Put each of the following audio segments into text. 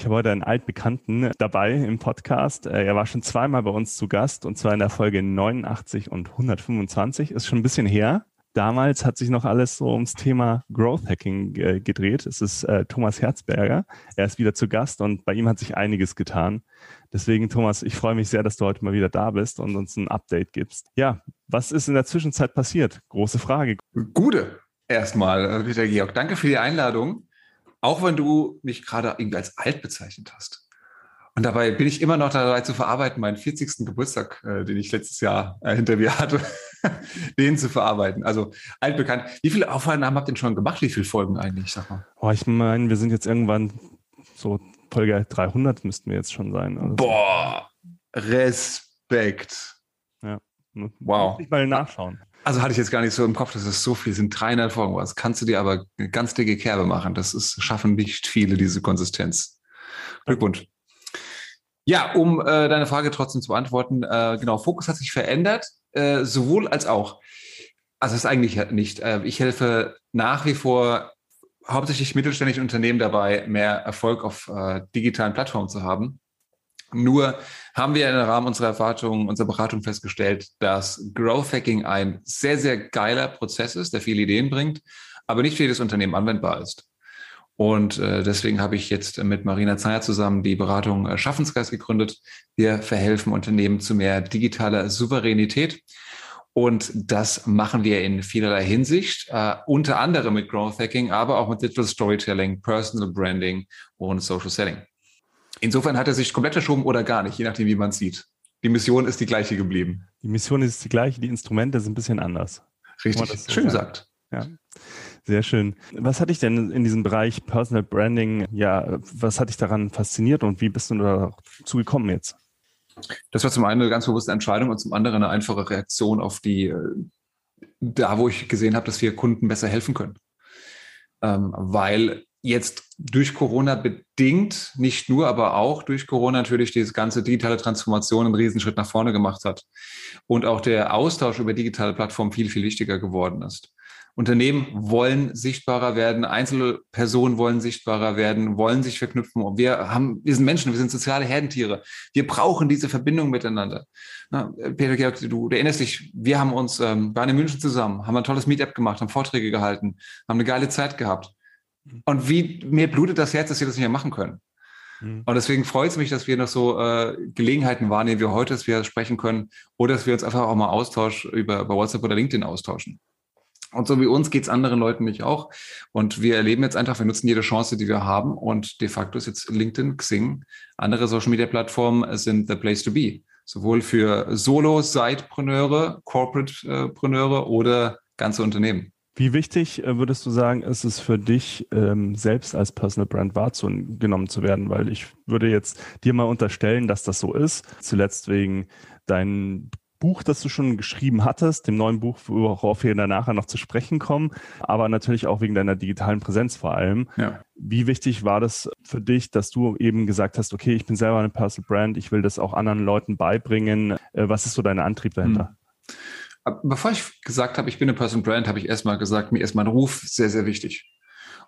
Ich habe heute einen altbekannten dabei im Podcast. Äh, er war schon zweimal bei uns zu Gast und zwar in der Folge 89 und 125. Ist schon ein bisschen her. Damals hat sich noch alles so ums Thema Growth Hacking äh, gedreht. Es ist äh, Thomas Herzberger. Er ist wieder zu Gast und bei ihm hat sich einiges getan. Deswegen, Thomas, ich freue mich sehr, dass du heute mal wieder da bist und uns ein Update gibst. Ja, was ist in der Zwischenzeit passiert? Große Frage. Gute erstmal, Peter Georg. Danke für die Einladung. Auch wenn du mich gerade irgendwie als alt bezeichnet hast. Und dabei bin ich immer noch dabei zu verarbeiten, meinen 40. Geburtstag, äh, den ich letztes Jahr äh, hinter mir hatte, den zu verarbeiten. Also altbekannt. Wie viele Aufnahmen habt ihr denn schon gemacht? Wie viele Folgen eigentlich? Sag mal. Oh, ich meine, wir sind jetzt irgendwann so Folge 300 müssten wir jetzt schon sein. Also Boah, Respekt. Ja. Wow. Muss ich mal nachschauen. Also hatte ich jetzt gar nicht so im Kopf, dass es so viel sind. 300 Folgen. Was kannst du dir aber eine ganz dicke Kerbe machen? Das ist, schaffen nicht viele, diese Konsistenz. Glückwunsch. Ja, um äh, deine Frage trotzdem zu beantworten, äh, genau, Fokus hat sich verändert, äh, sowohl als auch. Also es ist eigentlich nicht. Äh, ich helfe nach wie vor hauptsächlich mittelständischen Unternehmen dabei, mehr Erfolg auf äh, digitalen Plattformen zu haben. Nur haben wir im Rahmen unserer Erwartungen, unserer Beratung festgestellt, dass Growth Hacking ein sehr, sehr geiler Prozess ist, der viele Ideen bringt, aber nicht für jedes Unternehmen anwendbar ist. Und äh, deswegen habe ich jetzt mit Marina Zeyer zusammen die Beratung äh, Schaffensgeist gegründet. Wir verhelfen Unternehmen zu mehr digitaler Souveränität. Und das machen wir in vielerlei Hinsicht, äh, unter anderem mit Growth Hacking, aber auch mit Digital Storytelling, Personal Branding und Social Selling. Insofern hat er sich komplett verschoben oder gar nicht, je nachdem, wie man sieht. Die Mission ist die gleiche geblieben. Die Mission ist die gleiche, die Instrumente sind ein bisschen anders. Richtig, so schön gesagt. Ja. Sehr schön. Was hat dich denn in diesem Bereich Personal Branding, ja, was hat dich daran fasziniert und wie bist du dazu gekommen jetzt? Das war zum einen eine ganz bewusste Entscheidung und zum anderen eine einfache Reaktion auf die, äh, da wo ich gesehen habe, dass wir Kunden besser helfen können. Ähm, weil jetzt durch Corona bedingt, nicht nur, aber auch durch Corona natürlich diese ganze digitale Transformation einen Riesenschritt nach vorne gemacht hat und auch der Austausch über digitale Plattformen viel, viel wichtiger geworden ist. Unternehmen wollen sichtbarer werden, einzelne Personen wollen sichtbarer werden, wollen sich verknüpfen. Und wir haben, wir sind Menschen, wir sind soziale Herdentiere. Wir brauchen diese Verbindung miteinander. Na, Peter Georg, du, du erinnerst dich, wir haben uns, ähm, waren in München zusammen, haben ein tolles Meetup gemacht, haben Vorträge gehalten, haben eine geile Zeit gehabt. Und wie mir blutet das Herz, dass wir das nicht mehr machen können. Mhm. Und deswegen freut es mich, dass wir noch so äh, Gelegenheiten wahrnehmen, wie heute, dass wir sprechen können oder dass wir uns einfach auch mal austauschen über, über WhatsApp oder LinkedIn austauschen. Und so wie uns geht es anderen Leuten nicht auch. Und wir erleben jetzt einfach, wir nutzen jede Chance, die wir haben. Und de facto ist jetzt LinkedIn, Xing, andere Social-Media-Plattformen sind the place to be. Sowohl für Solo-Sidepreneure, Corporate-Preneure oder ganze Unternehmen. Wie wichtig äh, würdest du sagen, ist es für dich, ähm, selbst als Personal Brand wahrgenommen zu werden? Weil ich würde jetzt dir mal unterstellen, dass das so ist. Zuletzt wegen deinem Buch, das du schon geschrieben hattest, dem neuen Buch, worauf wir nachher noch zu sprechen kommen, aber natürlich auch wegen deiner digitalen Präsenz vor allem. Ja. Wie wichtig war das für dich, dass du eben gesagt hast, okay, ich bin selber eine Personal Brand, ich will das auch anderen Leuten beibringen. Äh, was ist so dein Antrieb dahinter? Hm. Bevor ich gesagt habe, ich bin eine Person Brand, habe ich erstmal gesagt, mir ist mein Ruf sehr, sehr wichtig.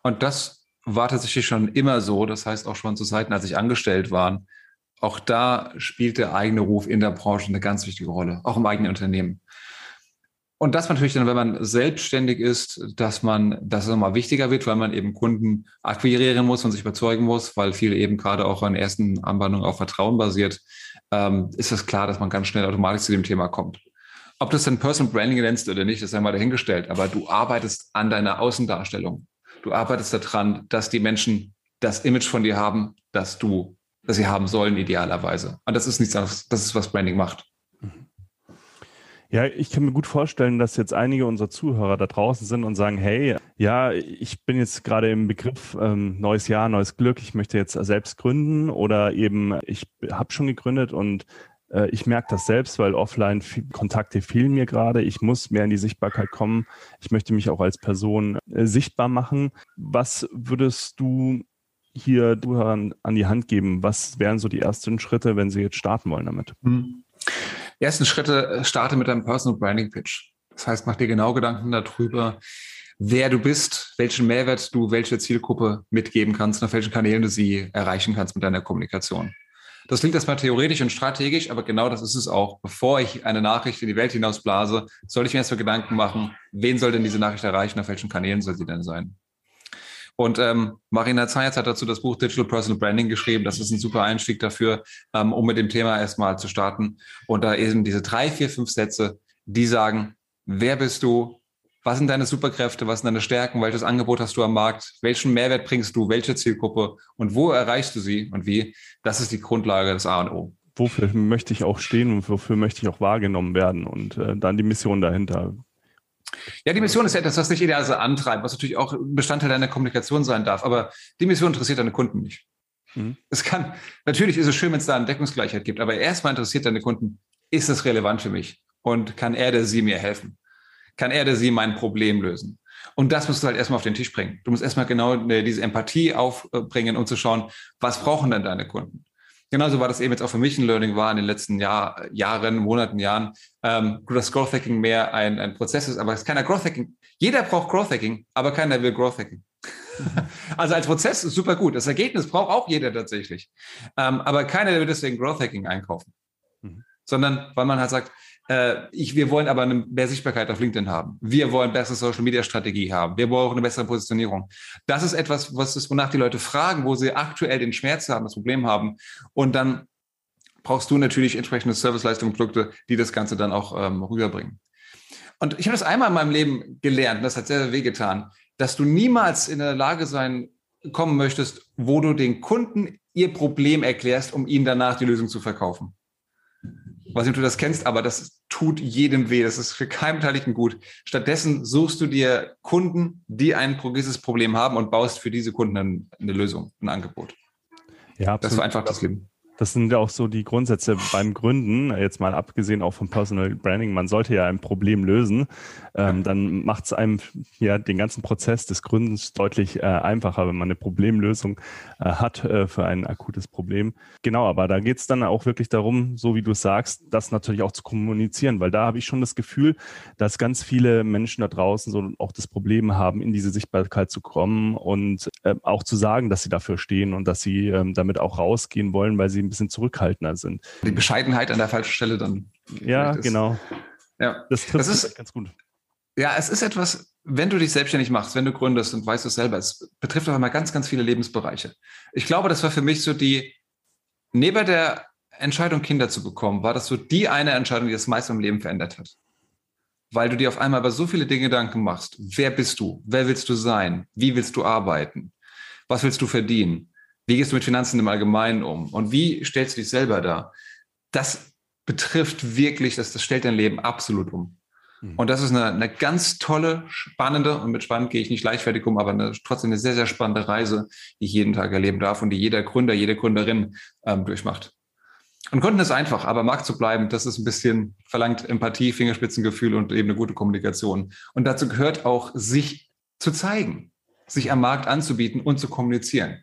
Und das war tatsächlich schon immer so. Das heißt auch schon zu Zeiten, als ich angestellt war. Auch da spielt der eigene Ruf in der Branche eine ganz wichtige Rolle, auch im eigenen Unternehmen. Und das natürlich dann, wenn man selbstständig ist, dass man, dass es nochmal wichtiger wird, weil man eben Kunden akquirieren muss und sich überzeugen muss, weil viel eben gerade auch an ersten Anwandlungen auf Vertrauen basiert, ähm, ist es klar, dass man ganz schnell automatisch zu dem Thema kommt. Ob das dann Personal Branding nennst oder nicht, ist einmal dahingestellt. Aber du arbeitest an deiner Außendarstellung. Du arbeitest daran, dass die Menschen das Image von dir haben, dass du, dass sie haben sollen, idealerweise. Und das ist nichts anderes. Das ist, was Branding macht. Ja, ich kann mir gut vorstellen, dass jetzt einige unserer Zuhörer da draußen sind und sagen, hey, ja, ich bin jetzt gerade im Begriff ähm, neues Jahr, neues Glück, ich möchte jetzt selbst gründen oder eben ich habe schon gegründet und ich merke das selbst, weil offline Kontakte fehlen mir gerade. Ich muss mehr in die Sichtbarkeit kommen. Ich möchte mich auch als Person äh, sichtbar machen. Was würdest du hier an die Hand geben? Was wären so die ersten Schritte, wenn sie jetzt starten wollen damit? Hm ersten Schritte äh, starte mit deinem Personal Branding Pitch. Das heißt, mach dir genau Gedanken darüber, wer du bist, welchen Mehrwert du welche Zielgruppe mitgeben kannst und auf welchen Kanälen du sie erreichen kannst mit deiner Kommunikation. Das klingt erstmal theoretisch und strategisch, aber genau das ist es auch. Bevor ich eine Nachricht in die Welt hinausblase, soll ich mir erstmal Gedanken machen, wen soll denn diese Nachricht erreichen, auf welchen Kanälen soll sie denn sein? Und ähm, Marina Zayatz hat dazu das Buch Digital Personal Branding geschrieben. Das ist ein super Einstieg dafür, ähm, um mit dem Thema erstmal zu starten. Und da eben diese drei, vier, fünf Sätze, die sagen, wer bist du? Was sind deine Superkräfte? Was sind deine Stärken? Welches Angebot hast du am Markt? Welchen Mehrwert bringst du? Welche Zielgruppe? Und wo erreichst du sie? Und wie? Das ist die Grundlage des A und O. Wofür möchte ich auch stehen und wofür möchte ich auch wahrgenommen werden? Und äh, dann die Mission dahinter. Ja, die Mission ist ja etwas, was dich ideal so antreibt, was natürlich auch Bestandteil deiner Kommunikation sein darf. Aber die Mission interessiert deine Kunden nicht. Mhm. Es kann, natürlich ist es schön, wenn es da eine Deckungsgleichheit gibt, aber erstmal interessiert deine Kunden, ist es relevant für mich? Und kann er oder sie mir helfen? Kann er oder sie mein Problem lösen? Und das musst du halt erstmal auf den Tisch bringen. Du musst erstmal genau äh, diese Empathie aufbringen, um zu schauen, was brauchen denn deine Kunden? Genauso war das eben jetzt auch für mich ein Learning war in den letzten Jahr, Jahren, Monaten, Jahren, ähm, dass Growth Hacking mehr ein, ein Prozess ist, aber es ist keiner Growth Hacking. Jeder braucht Growth Hacking, aber keiner will Growth Hacking. also als Prozess ist super gut. Das Ergebnis braucht auch jeder tatsächlich. Ähm, aber keiner will deswegen Growth Hacking einkaufen. Mhm. Sondern weil man halt sagt, äh, ich, wir wollen aber eine mehr Sichtbarkeit auf LinkedIn haben. Wir wollen bessere Social Media Strategie haben. Wir brauchen eine bessere Positionierung. Das ist etwas, was ist, wonach die Leute fragen, wo sie aktuell den Schmerz haben, das Problem haben. Und dann brauchst du natürlich entsprechende Serviceleistungen, Produkte, die das Ganze dann auch ähm, rüberbringen. Und ich habe das einmal in meinem Leben gelernt, und das hat sehr, sehr wehgetan, dass du niemals in der Lage sein kommen möchtest, wo du den Kunden ihr Problem erklärst, um ihnen danach die Lösung zu verkaufen weiß nicht, ob du das kennst, aber das tut jedem weh. Das ist für keinen Beteiligten gut. Stattdessen suchst du dir Kunden, die ein gewisses Problem haben und baust für diese Kunden eine Lösung, ein Angebot. Ja, absolut. Das war einfach das Leben. Das sind ja auch so die Grundsätze beim Gründen, jetzt mal abgesehen auch vom Personal Branding. Man sollte ja ein Problem lösen. Ähm, dann macht es einem ja den ganzen Prozess des Gründens deutlich äh, einfacher, wenn man eine Problemlösung äh, hat äh, für ein akutes Problem. Genau, aber da geht es dann auch wirklich darum, so wie du sagst, das natürlich auch zu kommunizieren, weil da habe ich schon das Gefühl, dass ganz viele Menschen da draußen so auch das Problem haben, in diese Sichtbarkeit zu kommen und äh, auch zu sagen, dass sie dafür stehen und dass sie ähm, damit auch rausgehen wollen, weil sie bisschen zurückhaltender sind. Die Bescheidenheit an der falschen Stelle dann. Ja, genau. Ja, das trifft das ist, ganz gut. Ja, es ist etwas, wenn du dich selbstständig machst, wenn du gründest und weißt du selber, es betrifft auch immer ganz, ganz viele Lebensbereiche. Ich glaube, das war für mich so die, neben der Entscheidung, Kinder zu bekommen, war das so die eine Entscheidung, die das meiste im Leben verändert hat. Weil du dir auf einmal über so viele Dinge Gedanken machst. Wer bist du? Wer willst du sein? Wie willst du arbeiten? Was willst du verdienen? Wie gehst du mit Finanzen im Allgemeinen um? Und wie stellst du dich selber dar? Das betrifft wirklich, das, das stellt dein Leben absolut um. Mhm. Und das ist eine, eine ganz tolle, spannende, und mit spannend gehe ich nicht leichtfertig um, aber eine, trotzdem eine sehr, sehr spannende Reise, die ich jeden Tag erleben darf und die jeder Gründer, jede Gründerin ähm, durchmacht. Und Kunden ist einfach, aber Markt zu bleiben, das ist ein bisschen verlangt Empathie, Fingerspitzengefühl und eben eine gute Kommunikation. Und dazu gehört auch, sich zu zeigen, sich am Markt anzubieten und zu kommunizieren.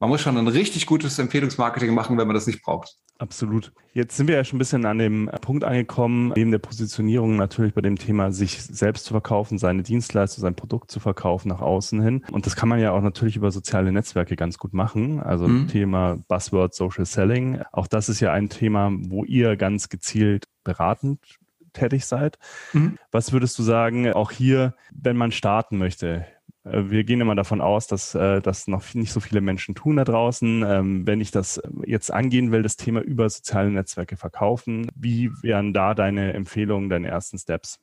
Man muss schon ein richtig gutes Empfehlungsmarketing machen, wenn man das nicht braucht. Absolut. Jetzt sind wir ja schon ein bisschen an dem Punkt angekommen, neben der Positionierung natürlich bei dem Thema, sich selbst zu verkaufen, seine Dienstleistung, sein Produkt zu verkaufen nach außen hin. Und das kann man ja auch natürlich über soziale Netzwerke ganz gut machen. Also mhm. Thema Buzzword Social Selling. Auch das ist ja ein Thema, wo ihr ganz gezielt beratend tätig seid. Mhm. Was würdest du sagen, auch hier, wenn man starten möchte, äh, wir gehen immer davon aus, dass äh, das noch nicht so viele Menschen tun da draußen. Ähm, wenn ich das jetzt angehen will, das Thema über soziale Netzwerke verkaufen, wie wären da deine Empfehlungen, deine ersten Steps?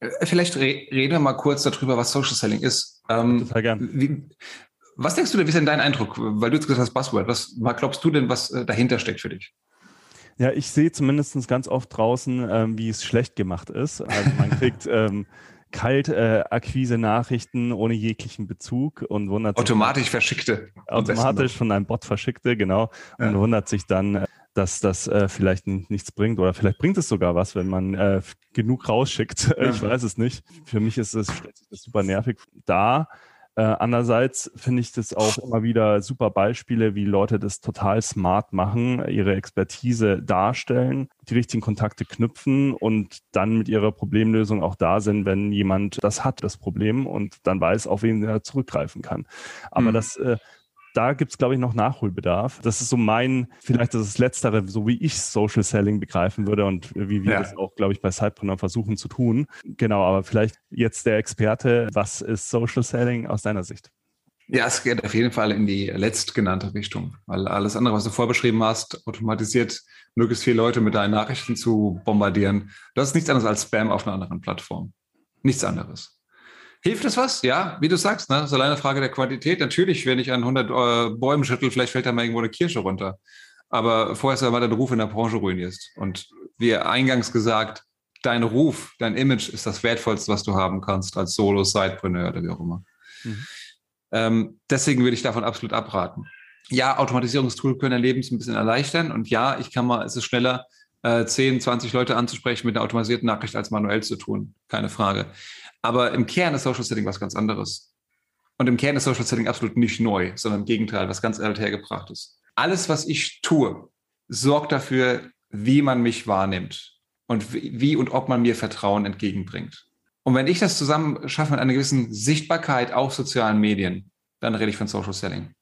Äh, vielleicht re reden wir mal kurz darüber, was Social Selling ist. Ähm, Total gern. Wie, was denkst du denn, wie ist denn dein Eindruck? Weil du jetzt gesagt hast, Buzzword. Was glaubst du denn, was dahinter steckt für dich? Ja, ich sehe zumindest ganz oft draußen, ähm, wie es schlecht gemacht ist. Also man kriegt ähm, Kaltakquise-Nachrichten ohne jeglichen Bezug und wundert automatisch sich, verschickte. Automatisch von einem Bot verschickte, genau. Und ja. wundert sich dann, dass das äh, vielleicht nichts bringt oder vielleicht bringt es sogar was, wenn man äh, genug rausschickt. Ja. Ich weiß es nicht. Für mich ist es super nervig. Da äh, andererseits finde ich das auch immer wieder super Beispiele, wie Leute das total smart machen, ihre Expertise darstellen, die richtigen Kontakte knüpfen und dann mit ihrer Problemlösung auch da sind, wenn jemand das hat, das Problem und dann weiß, auf wen er zurückgreifen kann. Aber mhm. das äh, da gibt es, glaube ich, noch Nachholbedarf. Das ist so mein, vielleicht das, das Letztere, so wie ich Social Selling begreifen würde und wie wir ja. das auch, glaube ich, bei Sidepreneur versuchen zu tun. Genau, aber vielleicht jetzt der Experte, was ist Social Selling aus deiner Sicht? Ja, es geht auf jeden Fall in die letztgenannte Richtung, weil alles andere, was du vorbeschrieben hast, automatisiert möglichst viele Leute mit deinen Nachrichten zu bombardieren, das ist nichts anderes als Spam auf einer anderen Plattform. Nichts anderes. Hilft es was? Ja, wie du sagst, ne? das ist alleine eine Frage der Quantität. Natürlich, wenn ich an 100 äh, Bäumen schüttel, vielleicht fällt da mal irgendwo eine Kirsche runter. Aber vorher ist ja mal dein Ruf in der Branche ruinierst. Und wie eingangs gesagt, dein Ruf, dein Image ist das Wertvollste, was du haben kannst als Solo-Sidepreneur oder wie auch immer. Mhm. Ähm, deswegen würde ich davon absolut abraten. Ja, Automatisierungstool können dein Leben ein bisschen erleichtern. Und ja, ich kann mal, es ist schneller, äh, 10, 20 Leute anzusprechen mit einer automatisierten Nachricht als manuell zu tun. Keine Frage. Aber im Kern ist Social Setting was ganz anderes. Und im Kern ist Social Setting absolut nicht neu, sondern im Gegenteil, was ganz althergebracht ist. Alles, was ich tue, sorgt dafür, wie man mich wahrnimmt und wie und ob man mir Vertrauen entgegenbringt. Und wenn ich das zusammen schaffe mit einer gewissen Sichtbarkeit auf sozialen Medien, dann rede ich von Social Selling.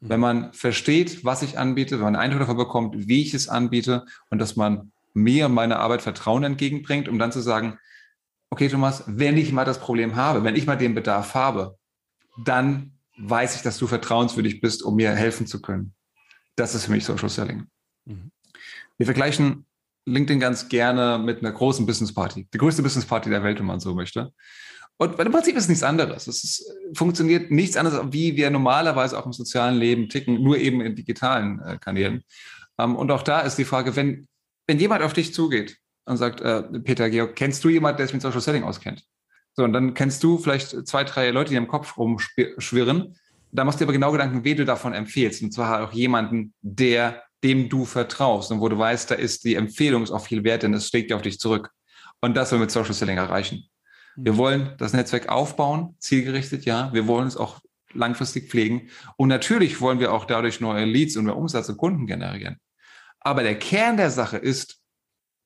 Mhm. Wenn man versteht, was ich anbiete, wenn man einen Eindruck davon bekommt, wie ich es anbiete und dass man mir und meiner Arbeit Vertrauen entgegenbringt, um dann zu sagen, okay, Thomas, wenn ich mal das Problem habe, wenn ich mal den Bedarf habe, dann weiß ich, dass du vertrauenswürdig bist, um mir helfen zu können. Das ist für mich Social Selling. Mhm. Wir vergleichen LinkedIn ganz gerne mit einer großen Business Party. Die größte Business Party der Welt, wenn man so möchte. Und im Prinzip ist es nichts anderes. Es ist, funktioniert nichts anderes, wie wir normalerweise auch im sozialen Leben ticken, nur eben in digitalen äh, Kanälen. Ähm, und auch da ist die Frage, wenn, wenn jemand auf dich zugeht und sagt, äh, Peter Georg, kennst du jemanden, der sich mit Social Selling auskennt? So, und dann kennst du vielleicht zwei, drei Leute, die im Kopf rumschwirren. Da machst du dir aber genau Gedanken, wen du davon empfehlst. Und zwar auch jemanden, der, dem du vertraust und wo du weißt, da ist die Empfehlung ist auch viel wert, denn es schlägt ja auf dich zurück. Und das wollen wir mit Social Selling erreichen. Wir mhm. wollen das Netzwerk aufbauen, zielgerichtet, ja. Wir wollen es auch langfristig pflegen. Und natürlich wollen wir auch dadurch neue Leads und mehr Umsatz und Kunden generieren. Aber der Kern der Sache ist,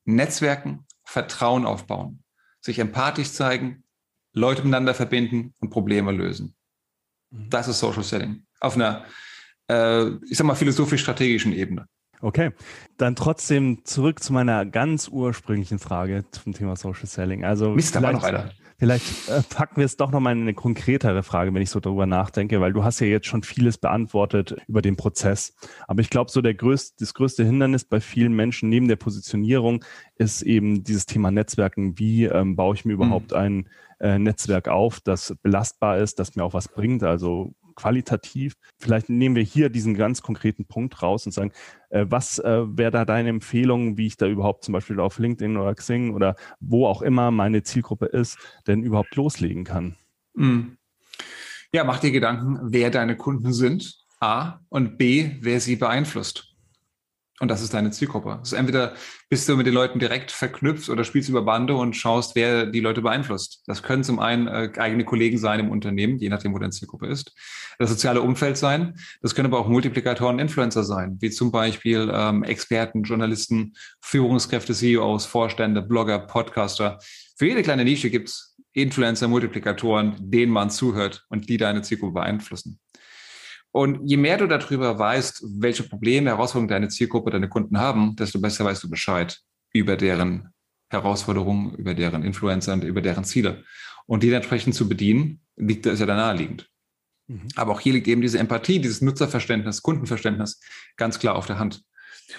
Netzwerken, Vertrauen aufbauen, sich empathisch zeigen, Leute miteinander verbinden und Probleme lösen. Mhm. Das ist Social Selling. Auf einer, äh, ich sag mal, philosophisch-strategischen Ebene. Okay, dann trotzdem zurück zu meiner ganz ursprünglichen Frage zum Thema Social Selling. Also Mist, da war noch einer. Vielleicht äh, packen wir es doch nochmal in eine konkretere Frage, wenn ich so darüber nachdenke, weil du hast ja jetzt schon vieles beantwortet über den Prozess. Aber ich glaube, so der größte, das größte Hindernis bei vielen Menschen neben der Positionierung ist eben dieses Thema Netzwerken. Wie ähm, baue ich mir überhaupt mhm. ein äh, Netzwerk auf, das belastbar ist, das mir auch was bringt? Also qualitativ. Vielleicht nehmen wir hier diesen ganz konkreten Punkt raus und sagen, äh, was äh, wäre da deine Empfehlung, wie ich da überhaupt zum Beispiel auf LinkedIn oder Xing oder wo auch immer meine Zielgruppe ist, denn überhaupt loslegen kann? Mhm. Ja, mach dir Gedanken, wer deine Kunden sind, A, und B, wer sie beeinflusst. Und das ist deine Zielgruppe. Also entweder bist du mit den Leuten direkt verknüpft oder spielst über Bande und schaust, wer die Leute beeinflusst. Das können zum einen äh, eigene Kollegen sein im Unternehmen, je nachdem, wo deine Zielgruppe ist. Das soziale Umfeld sein. Das können aber auch Multiplikatoren, Influencer sein, wie zum Beispiel ähm, Experten, Journalisten, Führungskräfte, CEOs, Vorstände, Blogger, Podcaster. Für jede kleine Nische gibt's Influencer, Multiplikatoren, denen man zuhört und die deine Zielgruppe beeinflussen. Und je mehr du darüber weißt, welche Probleme, Herausforderungen deine Zielgruppe, deine Kunden haben, desto besser weißt du Bescheid über deren Herausforderungen, über deren Influencer und über deren Ziele. Und die entsprechend zu bedienen, liegt, ist ja da naheliegend. Mhm. Aber auch hier liegt eben diese Empathie, dieses Nutzerverständnis, Kundenverständnis ganz klar auf der Hand.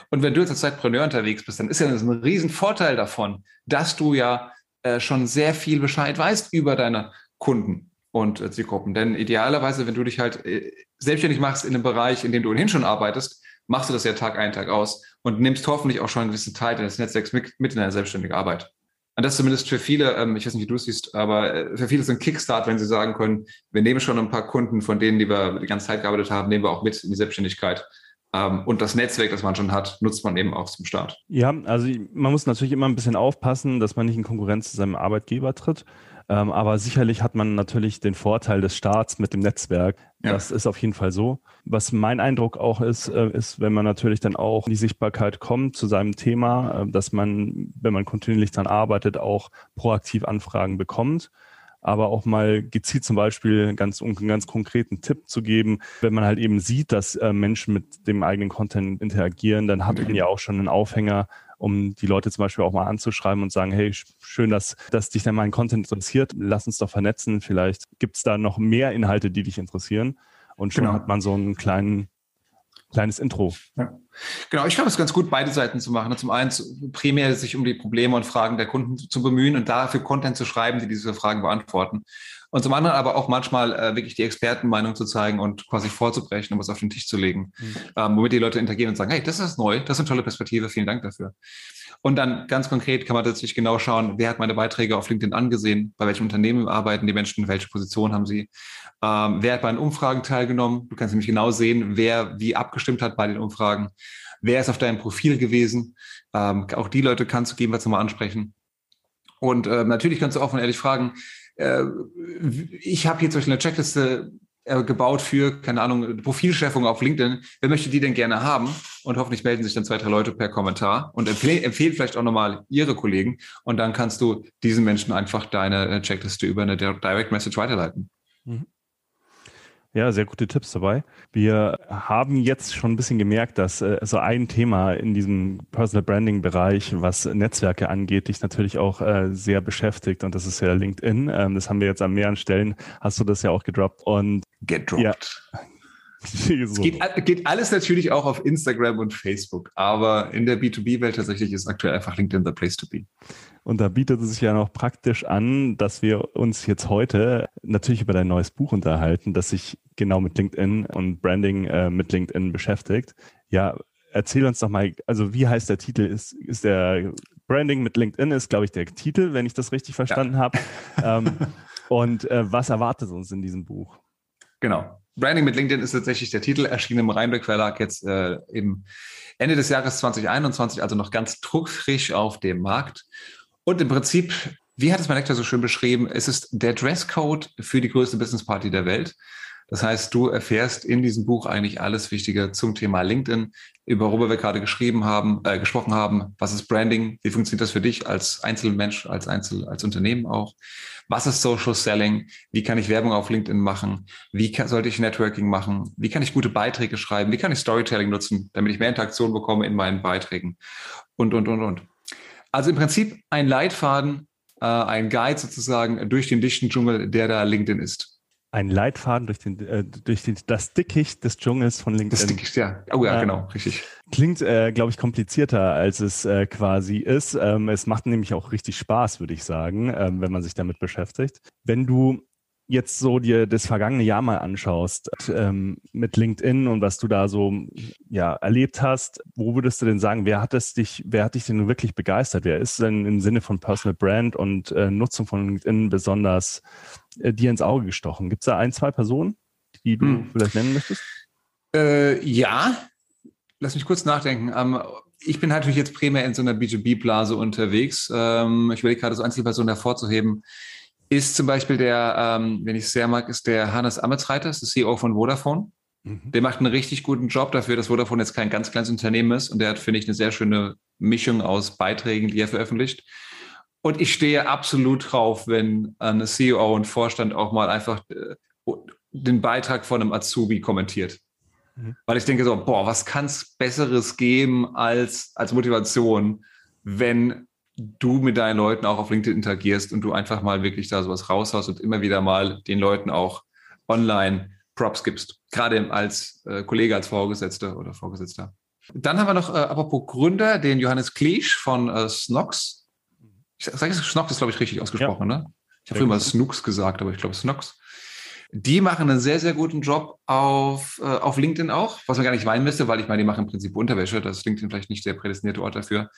Und wenn du jetzt als Zeitpreneur unterwegs bist, dann ist ja das ein Riesenvorteil davon, dass du ja äh, schon sehr viel Bescheid weißt über deine Kunden und äh, Zielgruppen. Denn idealerweise, wenn du dich halt äh, selbstständig machst in einem Bereich, in dem du ohnehin schon arbeitest, machst du das ja Tag ein, Tag aus und nimmst hoffentlich auch schon einen gewissen Teil deines Netzwerks mit, mit in deine selbstständige Arbeit. Und das zumindest für viele, ähm, ich weiß nicht, wie du es siehst, aber äh, für viele ist ein Kickstart, wenn sie sagen können, wir nehmen schon ein paar Kunden von denen, die wir die ganze Zeit gearbeitet haben, nehmen wir auch mit in die Selbstständigkeit. Ähm, und das Netzwerk, das man schon hat, nutzt man eben auch zum Start. Ja, also man muss natürlich immer ein bisschen aufpassen, dass man nicht in Konkurrenz zu seinem Arbeitgeber tritt. Ähm, aber sicherlich hat man natürlich den Vorteil des Starts mit dem Netzwerk. Ja. Das ist auf jeden Fall so. Was mein Eindruck auch ist, äh, ist, wenn man natürlich dann auch in die Sichtbarkeit kommt zu seinem Thema, äh, dass man, wenn man kontinuierlich daran arbeitet, auch proaktiv Anfragen bekommt aber auch mal gezielt zum Beispiel ganz, um einen ganz konkreten Tipp zu geben, wenn man halt eben sieht, dass äh, Menschen mit dem eigenen Content interagieren, dann hat man ja auch schon einen Aufhänger, um die Leute zum Beispiel auch mal anzuschreiben und sagen, hey, schön, dass, dass dich dann mein Content interessiert, lass uns doch vernetzen, vielleicht gibt es da noch mehr Inhalte, die dich interessieren. Und schon genau. hat man so einen kleinen kleines Intro. Ja. Genau, ich glaube, es ist ganz gut, beide Seiten zu machen. Zum einen primär sich um die Probleme und Fragen der Kunden zu bemühen und dafür Content zu schreiben, die diese Fragen beantworten. Und zum anderen aber auch manchmal äh, wirklich die Expertenmeinung zu zeigen und quasi vorzubrechen, um was auf den Tisch zu legen, mhm. ähm, womit die Leute interagieren und sagen, hey, das ist neu, das ist eine tolle Perspektive, vielen Dank dafür. Und dann ganz konkret kann man tatsächlich genau schauen, wer hat meine Beiträge auf LinkedIn angesehen, bei welchem Unternehmen arbeiten die Menschen, welche Position haben sie, ähm, wer hat bei den Umfragen teilgenommen. Du kannst nämlich genau sehen, wer wie abgestimmt hat bei den Umfragen, wer ist auf deinem Profil gewesen. Ähm, auch die Leute kannst du gegebenenfalls nochmal ansprechen. Und äh, natürlich kannst du offen und ehrlich fragen, ich habe hier zum Beispiel eine Checkliste äh, gebaut für, keine Ahnung, Profilchefung auf LinkedIn. Wer möchte die denn gerne haben? Und hoffentlich melden sich dann zwei, drei Leute per Kommentar und empfehlen, empfehlen vielleicht auch nochmal ihre Kollegen. Und dann kannst du diesen Menschen einfach deine äh, Checkliste über eine Direct Message weiterleiten. Mhm. Ja, sehr gute Tipps dabei. Wir haben jetzt schon ein bisschen gemerkt, dass äh, so ein Thema in diesem Personal Branding Bereich, was Netzwerke angeht, dich natürlich auch äh, sehr beschäftigt und das ist ja LinkedIn. Ähm, das haben wir jetzt an mehreren Stellen, hast du das ja auch gedroppt und gedroppt. Ja. Es geht, geht, alles natürlich auch auf Instagram und Facebook, aber in der B2B-Welt tatsächlich ist aktuell einfach LinkedIn the place to be. Und da bietet es sich ja noch praktisch an, dass wir uns jetzt heute natürlich über dein neues Buch unterhalten, das sich genau mit LinkedIn und Branding äh, mit LinkedIn beschäftigt. Ja, erzähl uns doch mal, also wie heißt der Titel? Ist, ist der Branding mit LinkedIn ist, glaube ich, der Titel, wenn ich das richtig verstanden ja. habe. ähm, und äh, was erwartet uns in diesem Buch? Genau. Branding mit LinkedIn ist tatsächlich der Titel, erschienen im Rheinbeck Verlag jetzt äh, im Ende des Jahres 2021, also noch ganz druckfrisch auf dem Markt. Und im Prinzip, wie hat es mein Lektor so schön beschrieben, es ist der Dresscode für die größte Business Party der Welt. Das heißt, du erfährst in diesem Buch eigentlich alles Wichtige zum Thema LinkedIn, über worüber wir gerade geschrieben haben, äh, gesprochen haben. Was ist Branding? Wie funktioniert das für dich als Einzelmensch, als Einzel, als Unternehmen auch? Was ist Social Selling? Wie kann ich Werbung auf LinkedIn machen? Wie kann, sollte ich Networking machen? Wie kann ich gute Beiträge schreiben? Wie kann ich Storytelling nutzen, damit ich mehr Interaktion bekomme in meinen Beiträgen? Und, und, und, und. Also im Prinzip ein Leitfaden, äh, ein Guide sozusagen durch den dichten Dschungel, der da LinkedIn ist ein Leitfaden durch, den, äh, durch den, das Dickicht des Dschungels von LinkedIn. Das Dickicht, ja. Oh ja, äh, genau, richtig. Klingt, äh, glaube ich, komplizierter, als es äh, quasi ist. Ähm, es macht nämlich auch richtig Spaß, würde ich sagen, ähm, wenn man sich damit beschäftigt. Wenn du jetzt so dir das vergangene Jahr mal anschaust ähm, mit LinkedIn und was du da so ja erlebt hast, wo würdest du denn sagen, wer hat es dich, wer hat dich denn wirklich begeistert? Wer ist denn im Sinne von Personal Brand und äh, Nutzung von LinkedIn besonders äh, dir ins Auge gestochen? Gibt es da ein, zwei Personen, die du hm. vielleicht nennen möchtest? Äh, ja, lass mich kurz nachdenken. Ähm, ich bin natürlich jetzt primär in so einer B2B-Blase unterwegs. Ähm, ich überlege gerade so Einzelpersonen hervorzuheben ist zum Beispiel der, ähm, wenn ich es sehr mag, ist der Hannes Ametsreiter, ist der CEO von Vodafone. Mhm. Der macht einen richtig guten Job dafür, dass Vodafone jetzt kein ganz kleines Unternehmen ist und der hat, finde ich, eine sehr schöne Mischung aus Beiträgen, die er veröffentlicht. Und ich stehe absolut drauf, wenn eine CEO und Vorstand auch mal einfach äh, den Beitrag von einem Azubi kommentiert. Mhm. Weil ich denke so, boah, was kann es Besseres geben als, als Motivation, wenn du mit deinen Leuten auch auf LinkedIn interagierst und du einfach mal wirklich da sowas raushaust und immer wieder mal den Leuten auch online Props gibst. Gerade als äh, Kollege, als Vorgesetzter oder Vorgesetzter. Dann haben wir noch, äh, apropos Gründer, den Johannes Kleesch von äh, Snox. Ich sage Snox ist, glaube ich, richtig ausgesprochen, ja. ne? Ich habe früher mal Snooks gesagt, aber ich glaube Snox. Die machen einen sehr, sehr guten Job auf, äh, auf LinkedIn auch, was man gar nicht meinen müsste, weil ich meine, die machen im Prinzip Unterwäsche. Das ist LinkedIn vielleicht nicht der prädestinierte Ort dafür.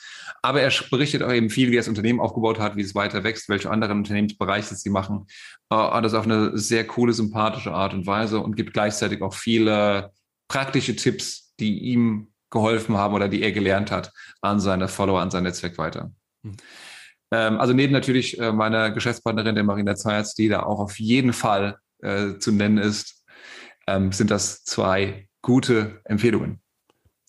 Aber er berichtet auch eben viel, wie er das Unternehmen aufgebaut hat, wie es weiter wächst, welche anderen Unternehmensbereiche sie machen. Äh, und das auf eine sehr coole, sympathische Art und Weise und gibt gleichzeitig auch viele praktische Tipps, die ihm geholfen haben oder die er gelernt hat an seine Follower, an sein Netzwerk weiter. Mhm. Ähm, also neben natürlich äh, meiner Geschäftspartnerin, der Marina Zayatz, die da auch auf jeden Fall äh, zu nennen ist, ähm, sind das zwei gute Empfehlungen.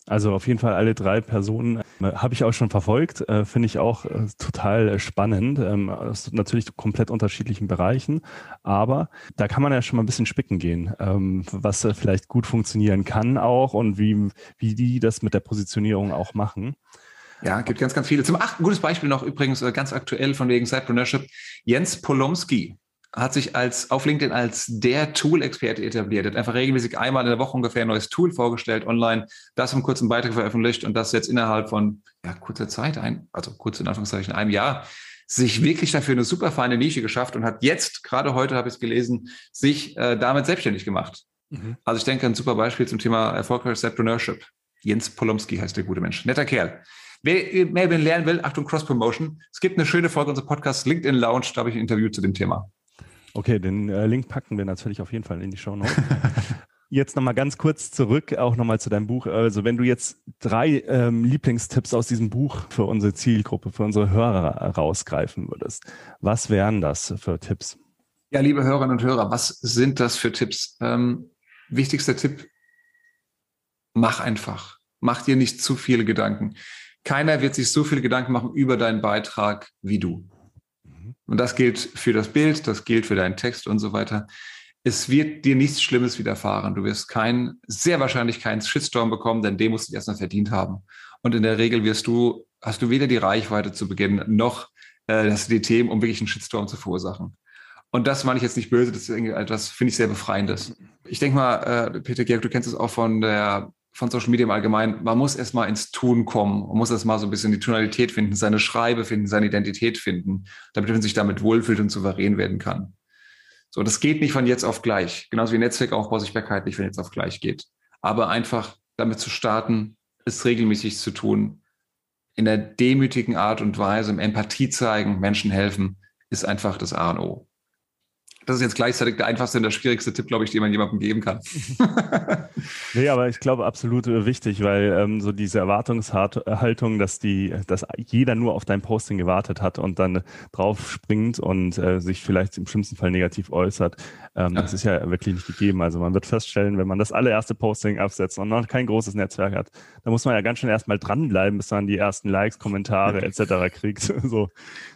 Also auf jeden Fall alle drei Personen äh, habe ich auch schon verfolgt, äh, finde ich auch äh, total spannend, ähm, aus natürlich komplett unterschiedlichen Bereichen, aber da kann man ja schon mal ein bisschen spicken gehen, ähm, was äh, vielleicht gut funktionieren kann auch und wie, wie die das mit der Positionierung auch machen. Ja, gibt ganz, ganz viele. Zum achten gutes Beispiel noch übrigens äh, ganz aktuell von wegen Sidepreneurship. Jens Polomski hat sich als auf LinkedIn als der Tool-Experte etabliert. Er hat einfach regelmäßig einmal in der Woche ungefähr ein neues Tool vorgestellt online, das im kurzen Beitrag veröffentlicht und das jetzt innerhalb von ja, kurzer Zeit, ein, also kurz in Anführungszeichen einem Jahr, sich wirklich dafür eine super feine Nische geschafft und hat jetzt, gerade heute habe ich es gelesen, sich äh, damit selbstständig gemacht. Mhm. Also ich denke, ein super Beispiel zum Thema erfolgreiches Entrepreneurship. Jens Polomski heißt der gute Mensch. Netter Kerl. Wer mehr lernen will, Achtung, Cross-Promotion. Es gibt eine schöne Folge unseres Podcasts LinkedIn Lounge, da habe ich ein Interview zu dem Thema. Okay, den äh, Link packen wir natürlich auf jeden Fall in die Show Notes. Jetzt nochmal ganz kurz zurück, auch nochmal zu deinem Buch. Also wenn du jetzt drei ähm, Lieblingstipps aus diesem Buch für unsere Zielgruppe, für unsere Hörer rausgreifen würdest, was wären das für Tipps? Ja, liebe Hörerinnen und Hörer, was sind das für Tipps? Ähm, wichtigster Tipp, mach einfach. Mach dir nicht zu viele Gedanken. Keiner wird sich so viele Gedanken machen über deinen Beitrag wie du. Und das gilt für das Bild, das gilt für deinen Text und so weiter. Es wird dir nichts Schlimmes widerfahren. Du wirst kein, sehr wahrscheinlich keinen Shitstorm bekommen, denn den musst du erstmal verdient haben. Und in der Regel wirst du, hast du weder die Reichweite zu Beginn noch äh, die Themen, um wirklich einen Shitstorm zu verursachen. Und das meine ich jetzt nicht böse, das ist etwas, finde ich sehr befreiendes. Ich denke mal, äh, Peter Georg, du kennst es auch von der von Social Media im Allgemeinen, man muss erstmal ins Tun kommen. Man muss erstmal so ein bisschen die Tonalität finden, seine Schreibe finden, seine Identität finden, damit man sich damit wohlfühlt und souverän werden kann. So, das geht nicht von jetzt auf gleich. Genauso wie Netzwerkaufbau Sichtbarkeit nicht von jetzt auf gleich geht. Aber einfach damit zu starten, es regelmäßig zu tun, in der demütigen Art und Weise, im Empathie zeigen, Menschen helfen, ist einfach das A und O. Das ist jetzt gleichzeitig der einfachste und der schwierigste Tipp, glaube ich, den man jemandem geben kann. nee, aber ich glaube absolut wichtig, weil ähm, so diese Erwartungshaltung, dass die, dass jeder nur auf dein Posting gewartet hat und dann drauf springt und äh, sich vielleicht im schlimmsten Fall negativ äußert, ähm, ja. das ist ja wirklich nicht gegeben. Also man wird feststellen, wenn man das allererste Posting absetzt und noch kein großes Netzwerk hat, dann muss man ja ganz schön erstmal dranbleiben, bis man die ersten Likes, Kommentare etc. kriegt. so.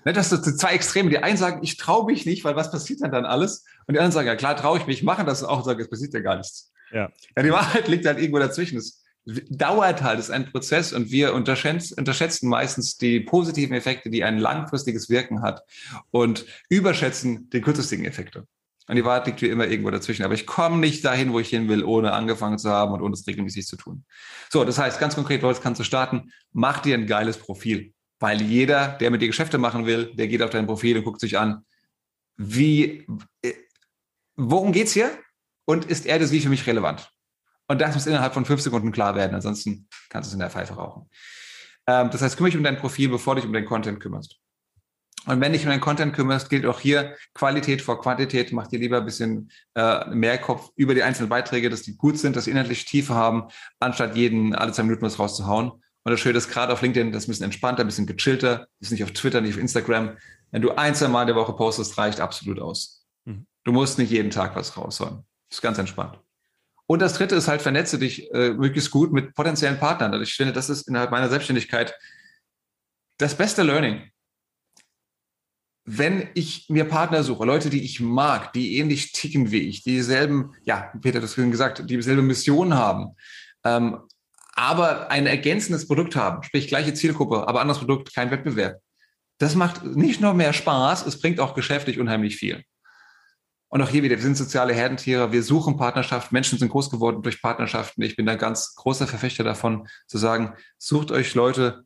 Ne, das sind zwei Extreme. Die einen sagen, ich traue mich nicht, weil was passiert denn dann alles? Und die anderen sagen, ja klar, traue ich mich, machen das auch und sagen, es passiert ja gar nichts. Ja. ja, die Wahrheit liegt halt irgendwo dazwischen. Es dauert halt, es ist ein Prozess und wir unterschätzen, unterschätzen meistens die positiven Effekte, die ein langfristiges Wirken hat und überschätzen die kurzfristigen Effekte. Und die Wahrheit liegt wie immer irgendwo dazwischen. Aber ich komme nicht dahin, wo ich hin will, ohne angefangen zu haben und ohne es regelmäßig zu tun. So, das heißt, ganz konkret, Leute, kannst du starten, mach dir ein geiles Profil. Weil jeder, der mit dir Geschäfte machen will, der geht auf dein Profil und guckt sich an, wie, äh, worum geht's hier? Und ist er das wie für mich relevant? Und das muss innerhalb von fünf Sekunden klar werden, ansonsten kannst du es in der Pfeife rauchen. Ähm, das heißt, kümmere dich um dein Profil, bevor du dich um den Content kümmerst. Und wenn dich um deinen Content kümmerst, gilt auch hier Qualität vor Quantität. Mach dir lieber ein bisschen äh, mehr Kopf über die einzelnen Beiträge, dass die gut sind, dass sie inhaltlich Tiefe haben, anstatt jeden alle zwei Minuten was rauszuhauen. Und das Schöne ist gerade auf LinkedIn, das ist ein bisschen entspannter, ein bisschen gechillter, ist nicht auf Twitter, nicht auf Instagram. Wenn du ein, zwei Mal in der Woche postest, reicht absolut aus. Mhm. Du musst nicht jeden Tag was raushauen. Das ist ganz entspannt. Und das dritte ist halt, vernetze dich äh, möglichst gut mit potenziellen Partnern. Also ich finde, das ist innerhalb meiner Selbstständigkeit das beste Learning wenn ich mir Partner suche, Leute, die ich mag, die ähnlich ticken wie ich, die dieselben, ja, Peter hat das vorhin gesagt, die dieselbe Mission haben, ähm, aber ein ergänzendes Produkt haben, sprich gleiche Zielgruppe, aber anderes Produkt, kein Wettbewerb. Das macht nicht nur mehr Spaß, es bringt auch geschäftlich unheimlich viel. Und auch hier wieder, wir sind soziale Herdentiere, wir suchen Partnerschaften, Menschen sind groß geworden durch Partnerschaften. Ich bin da ganz großer Verfechter davon, zu sagen, sucht euch Leute,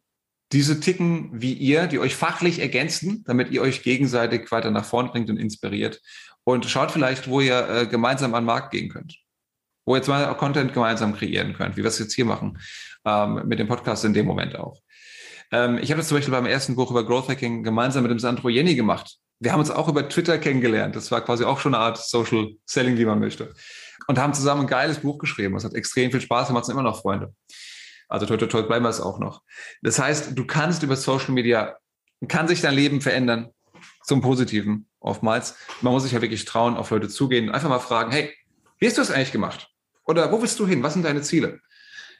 diese ticken wie ihr, die euch fachlich ergänzen, damit ihr euch gegenseitig weiter nach vorn bringt und inspiriert. und schaut vielleicht, wo ihr äh, gemeinsam an den Markt gehen könnt. Wo ihr jetzt mal Content gemeinsam kreieren könnt, wie wir es jetzt hier machen, ähm, mit dem Podcast in dem Moment auch. Ähm, ich habe das zum Beispiel beim ersten Buch über Growth Hacking gemeinsam mit dem Sandro Jenny gemacht. Wir haben uns auch über Twitter kennengelernt. Das war quasi auch schon eine Art Social Selling, wie man möchte. Und haben zusammen ein geiles Buch geschrieben. Es hat extrem viel Spaß gemacht, sind immer noch Freunde. Also toi, toi, toi, bleiben wir es auch noch. Das heißt, du kannst über Social Media, kann sich dein Leben verändern zum Positiven oftmals. Man muss sich ja wirklich trauen, auf Leute zugehen, einfach mal fragen, hey, wie hast du das eigentlich gemacht? Oder wo willst du hin? Was sind deine Ziele?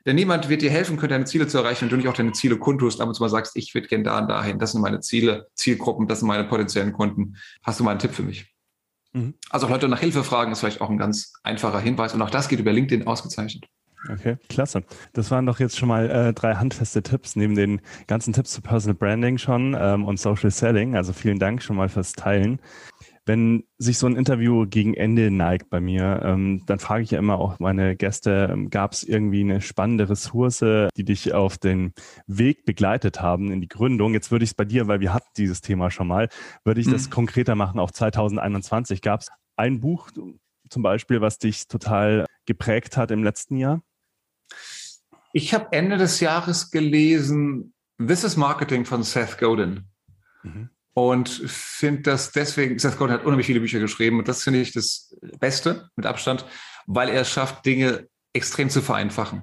Denn niemand wird dir helfen können, deine Ziele zu erreichen, wenn du nicht auch deine Ziele kundtust, ab und zu mal sagst, ich würde gerne da und dahin, das sind meine Ziele, Zielgruppen, das sind meine potenziellen Kunden. Hast du mal einen Tipp für mich? Mhm. Also auch Leute nach Hilfe fragen ist vielleicht auch ein ganz einfacher Hinweis und auch das geht über LinkedIn ausgezeichnet. Okay, klasse. Das waren doch jetzt schon mal äh, drei handfeste Tipps neben den ganzen Tipps zu Personal Branding schon ähm, und Social Selling. Also vielen Dank schon mal fürs Teilen. Wenn sich so ein Interview gegen Ende neigt bei mir, ähm, dann frage ich ja immer auch meine Gäste, ähm, gab es irgendwie eine spannende Ressource, die dich auf den Weg begleitet haben in die Gründung? Jetzt würde ich es bei dir, weil wir hatten dieses Thema schon mal, würde ich mhm. das konkreter machen auf 2021. Gab es ein Buch zum Beispiel, was dich total geprägt hat im letzten Jahr? Ich habe Ende des Jahres gelesen This is Marketing von Seth Godin. Mhm. Und finde das deswegen, Seth Godin hat unheimlich viele Bücher geschrieben und das finde ich das Beste mit Abstand, weil er es schafft, Dinge extrem zu vereinfachen.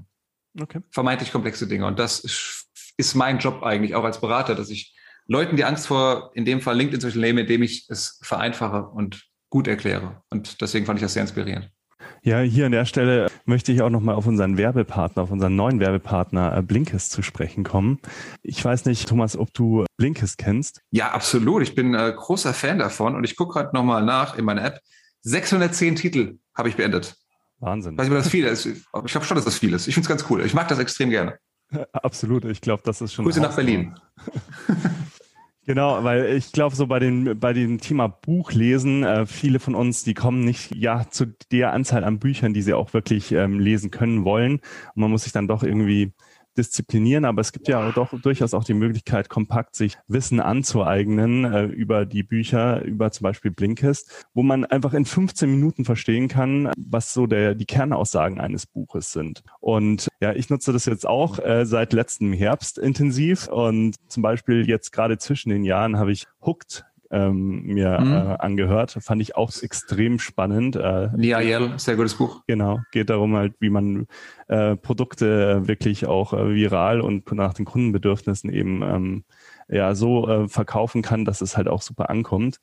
Okay. Vermeintlich komplexe Dinge. Und das ist mein Job eigentlich, auch als Berater, dass ich Leuten die Angst vor, in dem Fall LinkedIn zu nehmen, indem ich es vereinfache und gut erkläre. Und deswegen fand ich das sehr inspirierend. Ja, hier an der Stelle möchte ich auch nochmal auf unseren Werbepartner, auf unseren neuen Werbepartner äh, Blinkist zu sprechen kommen. Ich weiß nicht, Thomas, ob du Blinkist kennst. Ja, absolut. Ich bin äh, großer Fan davon und ich gucke gerade nochmal nach in meiner App. 610 Titel habe ich beendet. Wahnsinn. Weiß ich, das viel ist. Ich glaube schon, dass das viel ist. Ich finde es ganz cool. Ich mag das extrem gerne. Absolut. Ich glaube, das ist schon. Grüße nach Berlin. Genau, weil ich glaube, so bei den bei dem Thema Buchlesen, äh, viele von uns, die kommen nicht ja zu der Anzahl an Büchern, die sie auch wirklich ähm, lesen können wollen. Und man muss sich dann doch irgendwie disziplinieren, aber es gibt ja doch durchaus auch die Möglichkeit, kompakt sich Wissen anzueignen äh, über die Bücher, über zum Beispiel Blinkist, wo man einfach in 15 Minuten verstehen kann, was so der, die Kernaussagen eines Buches sind. Und ja, ich nutze das jetzt auch äh, seit letztem Herbst intensiv und zum Beispiel jetzt gerade zwischen den Jahren habe ich Hooked ähm, mir mhm. äh, angehört. Fand ich auch extrem spannend. Äh, Yell, sehr gutes Buch. Genau, geht darum halt, wie man äh, Produkte wirklich auch äh, viral und nach den Kundenbedürfnissen eben ähm, ja so äh, verkaufen kann, dass es halt auch super ankommt.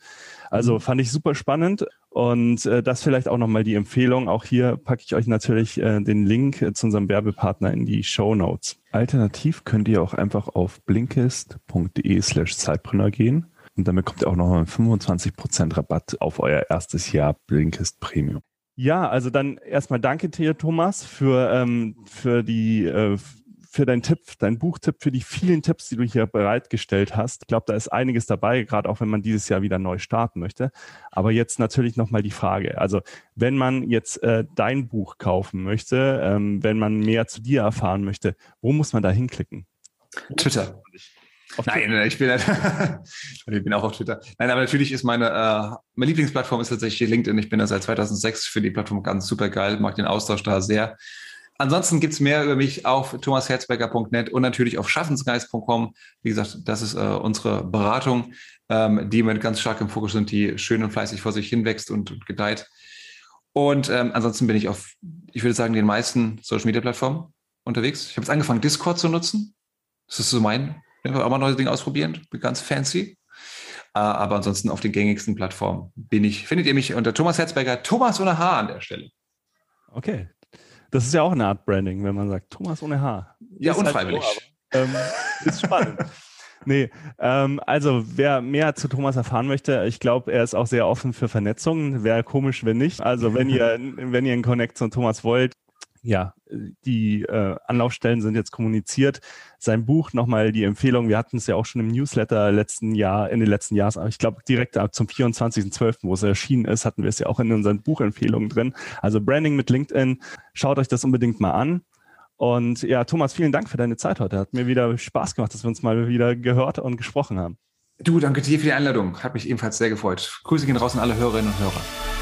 Also mhm. fand ich super spannend und äh, das vielleicht auch nochmal die Empfehlung. Auch hier packe ich euch natürlich äh, den Link äh, zu unserem Werbepartner in die Show Notes. Alternativ könnt ihr auch einfach auf blinkist.de slash Zeitpreneur gehen und dann bekommt ihr auch noch einen 25% Rabatt auf euer erstes Jahr Blinkist Premium. Ja, also dann erstmal danke dir, Thomas, für, ähm, für die äh, für deinen Tipp, deinen Buchtipp, für die vielen Tipps, die du hier bereitgestellt hast. Ich glaube, da ist einiges dabei, gerade auch wenn man dieses Jahr wieder neu starten möchte. Aber jetzt natürlich nochmal die Frage. Also wenn man jetzt äh, dein Buch kaufen möchte, ähm, wenn man mehr zu dir erfahren möchte, wo muss man da hinklicken? Twitter. Auf Nein, Twitter? ich bin, ich bin auch auf Twitter. Nein, aber natürlich ist meine, äh, meine Lieblingsplattform ist tatsächlich LinkedIn. Ich bin da seit 2006 für die Plattform ganz super geil, mag den Austausch da sehr. Ansonsten gibt's mehr über mich auf thomasherzberger.net und natürlich auf schaffensgeist.com. Wie gesagt, das ist äh, unsere Beratung, ähm, die mit ganz stark im Fokus sind, die schön und fleißig vor sich hinwächst und, und gedeiht. Und ähm, ansonsten bin ich auf, ich würde sagen, den meisten Social Media Plattformen unterwegs. Ich habe jetzt angefangen, Discord zu nutzen. Das ist so mein auch mal neue Dinge ausprobieren, bin ganz fancy. Äh, aber ansonsten auf den gängigsten Plattformen bin ich, findet ihr mich unter Thomas Herzberger, Thomas ohne H an der Stelle. Okay. Das ist ja auch eine Art Branding, wenn man sagt Thomas ohne H. Ja, ist halt unfreiwillig. Halt so, aber, ähm, ist spannend. Nee, ähm, also wer mehr zu Thomas erfahren möchte, ich glaube, er ist auch sehr offen für Vernetzungen. Wäre komisch, wenn nicht. Also wenn ihr, wenn ihr einen Connect zu Thomas wollt, ja, die äh, Anlaufstellen sind jetzt kommuniziert. Sein Buch nochmal die Empfehlung, wir hatten es ja auch schon im Newsletter letzten Jahr, in den letzten Jahren, aber ich glaube direkt ab zum 24.12., wo es erschienen ist, hatten wir es ja auch in unseren Buchempfehlungen drin. Also Branding mit LinkedIn, schaut euch das unbedingt mal an. Und ja, Thomas, vielen Dank für deine Zeit heute. Hat mir wieder Spaß gemacht, dass wir uns mal wieder gehört und gesprochen haben. Du, danke dir für die Einladung. Hat mich ebenfalls sehr gefreut. Grüße gehen raus an alle Hörerinnen und Hörer.